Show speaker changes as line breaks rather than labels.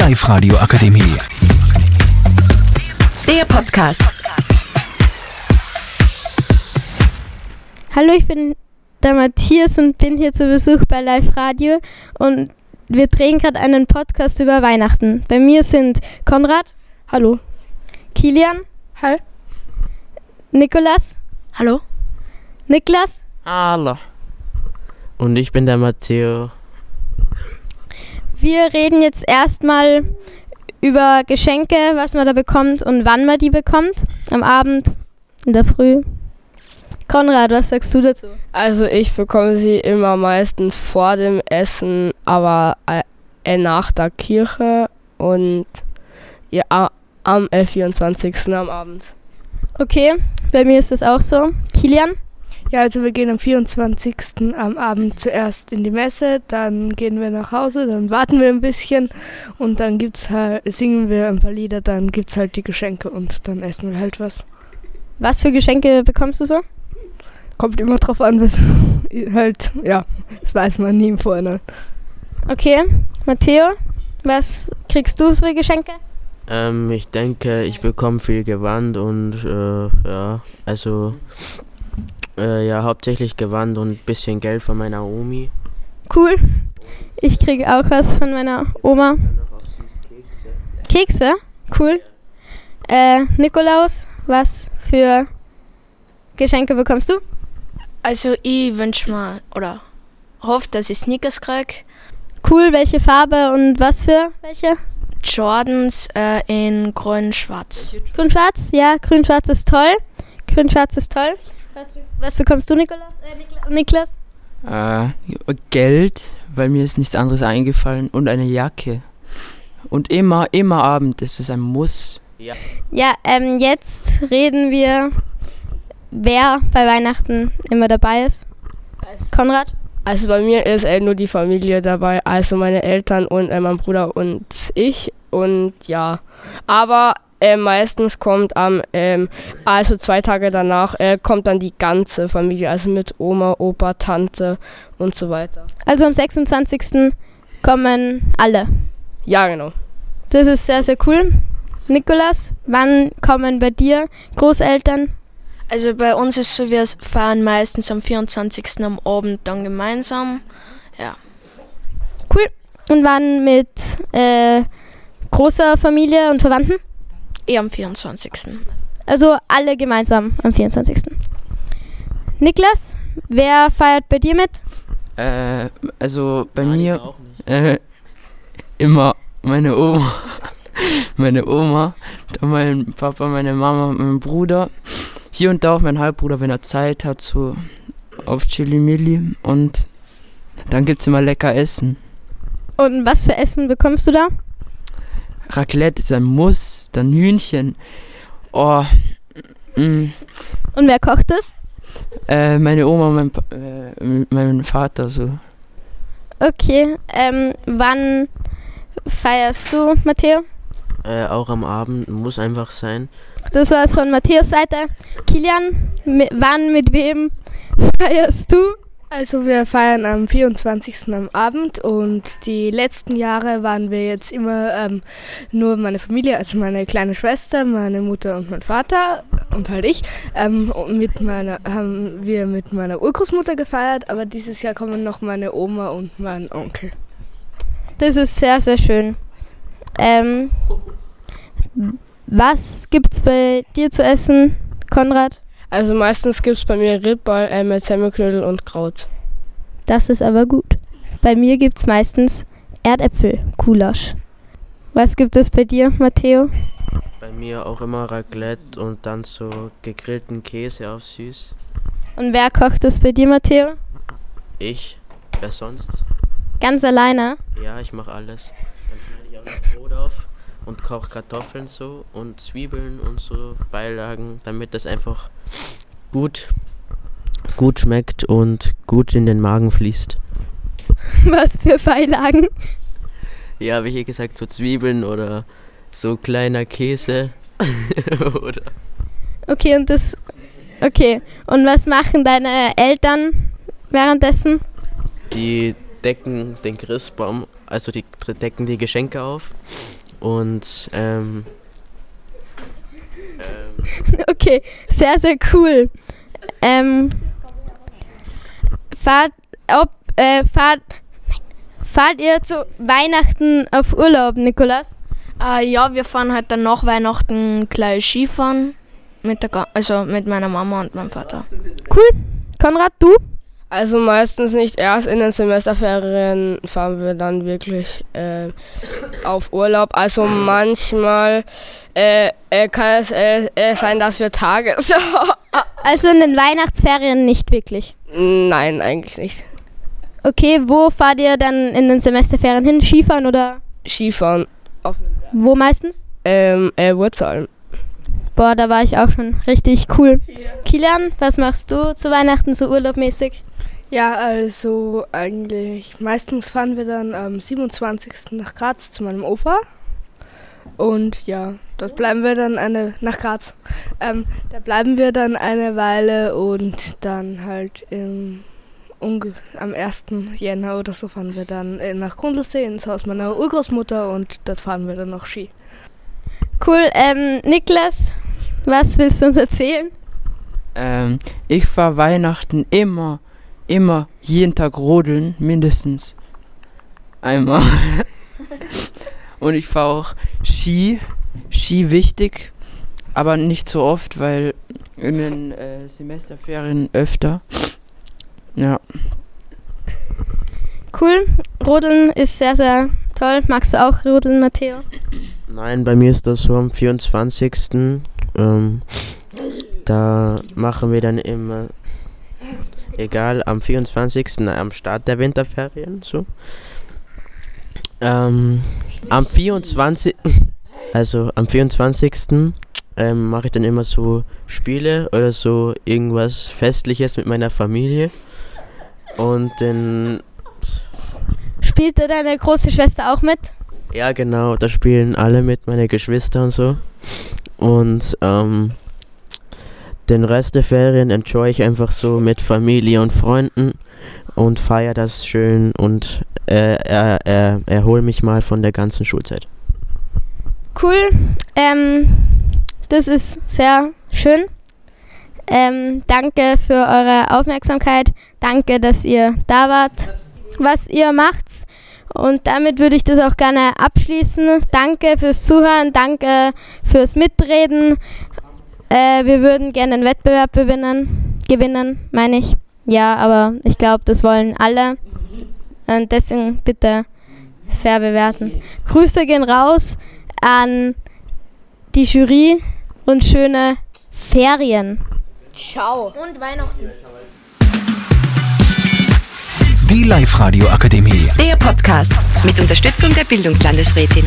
Live-Radio Akademie.
Der Podcast.
Hallo, ich bin der Matthias und bin hier zu Besuch bei Live Radio und wir drehen gerade einen Podcast über Weihnachten. Bei mir sind Konrad, hallo, Kilian,
Hallo.
Nikolas,
Hallo.
Niklas.
Hallo. Und ich bin der Matteo.
Wir reden jetzt erstmal über Geschenke, was man da bekommt und wann man die bekommt. Am Abend, in der Früh. Konrad, was sagst du dazu?
Also ich bekomme sie immer meistens vor dem Essen, aber äh, nach der Kirche und ja, am äh, 24. am Abend.
Okay, bei mir ist das auch so. Kilian?
Ja, also wir gehen am 24. am Abend zuerst in die Messe, dann gehen wir nach Hause, dann warten wir ein bisschen und dann gibt's halt, singen wir ein paar Lieder, dann gibt's halt die Geschenke und dann essen wir halt was.
Was für Geschenke bekommst du so?
Kommt immer drauf an, was halt, ja, das weiß man nie im Vorhinein.
Okay, Matteo, was kriegst du für Geschenke?
Ähm, ich denke, ich bekomme viel Gewand und äh, ja, also äh, ja, hauptsächlich Gewand und ein bisschen Geld von meiner Omi.
Cool. Ich krieg auch was von meiner Oma. Kekse? Cool. Äh, Nikolaus, was für Geschenke bekommst du?
Also ich wünsche mir oder hoffe, dass ich Sneakers kriege.
Cool, welche Farbe und was für welche?
Jordans äh, in grün-schwarz.
Grün-Schwarz? Ja, Grün-Schwarz ist toll. Grün-Schwarz ist toll. Was, was bekommst du, Nikolaus? Äh, Nikla Niklas?
Äh, Geld, weil mir ist nichts anderes eingefallen und eine Jacke. Und immer, immer Abend ist es ein Muss.
Ja, ähm, jetzt reden wir, wer bei Weihnachten immer dabei ist. Konrad?
Also bei mir ist äh, nur die Familie dabei, also meine Eltern und äh, mein Bruder und ich und ja. Aber äh, meistens kommt am, ähm, also zwei Tage danach, äh, kommt dann die ganze Familie, also mit Oma, Opa, Tante und so weiter.
Also am 26. kommen alle.
Ja, genau.
Das ist sehr, sehr cool. Nikolas, wann kommen bei dir Großeltern?
Also bei uns ist so, wir fahren meistens am 24. am Abend dann gemeinsam.
Cool. Und wann mit äh, großer Familie und Verwandten?
Eh am 24.
Also alle gemeinsam am 24. Niklas, wer feiert bei dir mit?
Äh, also bei
Nein,
mir
auch nicht.
äh, immer meine Oma. meine Oma, dann mein Papa, meine Mama, mein Bruder. Hier und da auch mein Halbbruder, wenn er Zeit hat, so auf Chili Milli. Und dann gibt's immer lecker Essen.
Und was für Essen bekommst du da?
Raclette ist ein Muss, dann Hühnchen. Oh, mm,
Und wer kocht es?
äh, meine Oma und mein, Pa- äh, mein Vater so.
Okay, ähm, wann feierst du, Matteo?
Äh, auch am Abend muss einfach sein.
Das war's von Matthäus Seite. Kilian, mi wann, mit wem feierst du?
Also wir feiern am 24. am Abend und die letzten Jahre waren wir jetzt immer ähm, nur meine Familie, also meine kleine Schwester, meine Mutter und mein Vater und halt ich. Ähm, und mit meiner haben wir mit meiner Urgroßmutter gefeiert, aber dieses Jahr kommen noch meine Oma und mein Onkel.
Das ist sehr, sehr schön. Ähm, was gibt's bei dir zu essen, Konrad?
Also meistens gibt es bei mir Ribball äh, mit Semmelknödel und Kraut.
Das ist aber gut. Bei mir gibt's meistens Erdäpfel, Gulasch. Was gibt es bei dir, Matteo?
Bei mir auch immer Raclette und dann so gegrillten Käse auf süß.
Und wer kocht es bei dir, Matteo?
Ich, wer sonst?
Ganz alleine.
Ja, ich mache alles. Dann schneide ich auch noch Brot auf und koche Kartoffeln so und Zwiebeln und so Beilagen, damit das einfach gut, gut schmeckt und gut in den Magen fließt.
Was für Beilagen?
Ja, wie hier gesagt, so Zwiebeln oder so kleiner Käse. oder
Okay, und das. Okay. Und was machen deine Eltern währenddessen?
die decken den Christbaum, also die decken die Geschenke auf und ähm,
ähm okay, sehr, sehr cool. Ähm, fahrt, ob, äh, fahrt, fahrt ihr zu Weihnachten auf Urlaub, Nikolas?
Äh, ja, wir fahren halt dann nach Weihnachten gleich Skifahren. Mit der, also mit meiner Mama und meinem Vater.
Cool. Konrad, du?
Also meistens nicht erst in den Semesterferien fahren wir dann wirklich äh, auf Urlaub. Also manchmal äh, äh, kann es äh, äh, sein, dass wir Tage. So.
Also in den Weihnachtsferien nicht wirklich?
Nein, eigentlich nicht.
Okay, wo fahrt ihr dann in den Semesterferien hin? Skifahren oder?
Skifahren.
Wo meistens?
Ähm, äh, Wurzeln.
Boah, da war ich auch schon richtig cool. Kilian, was machst du zu Weihnachten so urlaubmäßig?
Ja, also eigentlich meistens fahren wir dann am 27. nach Graz zu meinem Opa. Und ja, dort bleiben wir dann eine, nach Graz. Ähm, da bleiben wir dann eine Weile und dann halt im, am 1. Jänner oder so fahren wir dann nach Grundlsee ins Haus meiner Urgroßmutter und dort fahren wir dann noch Ski.
Cool, ähm, Niklas, was willst du uns erzählen?
Ähm, ich fahre Weihnachten immer immer jeden Tag rodeln, mindestens einmal. Und ich fahre auch Ski, Ski wichtig, aber nicht so oft, weil in den äh, Semesterferien öfter. Ja.
Cool. Rodeln ist sehr, sehr toll. Magst du auch rodeln, Matteo?
Nein, bei mir ist das so am 24. Ähm, da machen wir dann immer egal, am 24. am Start der Winterferien, so. Ähm, am 24. Also am 24. Ähm, mache ich dann immer so Spiele oder so irgendwas Festliches mit meiner Familie. Und dann.
Spielt da deine große Schwester auch mit?
Ja, genau, da spielen alle mit, meine Geschwister und so. Und ähm, den Rest der Ferien enjoy ich einfach so mit Familie und Freunden und feiere das schön und äh, er, er, erhole mich mal von der ganzen Schulzeit.
Cool, ähm, das ist sehr schön. Ähm, danke für eure Aufmerksamkeit. Danke, dass ihr da wart, was ihr macht. Und damit würde ich das auch gerne abschließen. Danke fürs Zuhören, danke fürs Mitreden. Äh, wir würden gerne einen Wettbewerb gewinnen, gewinnen, meine ich. Ja, aber ich glaube, das wollen alle. Und deswegen bitte fair bewerten. Grüße gehen raus an die Jury und schöne Ferien.
Ciao. Und Weihnachten.
Die Live-Radio Akademie.
Der Podcast mit Unterstützung der Bildungslandesrätin.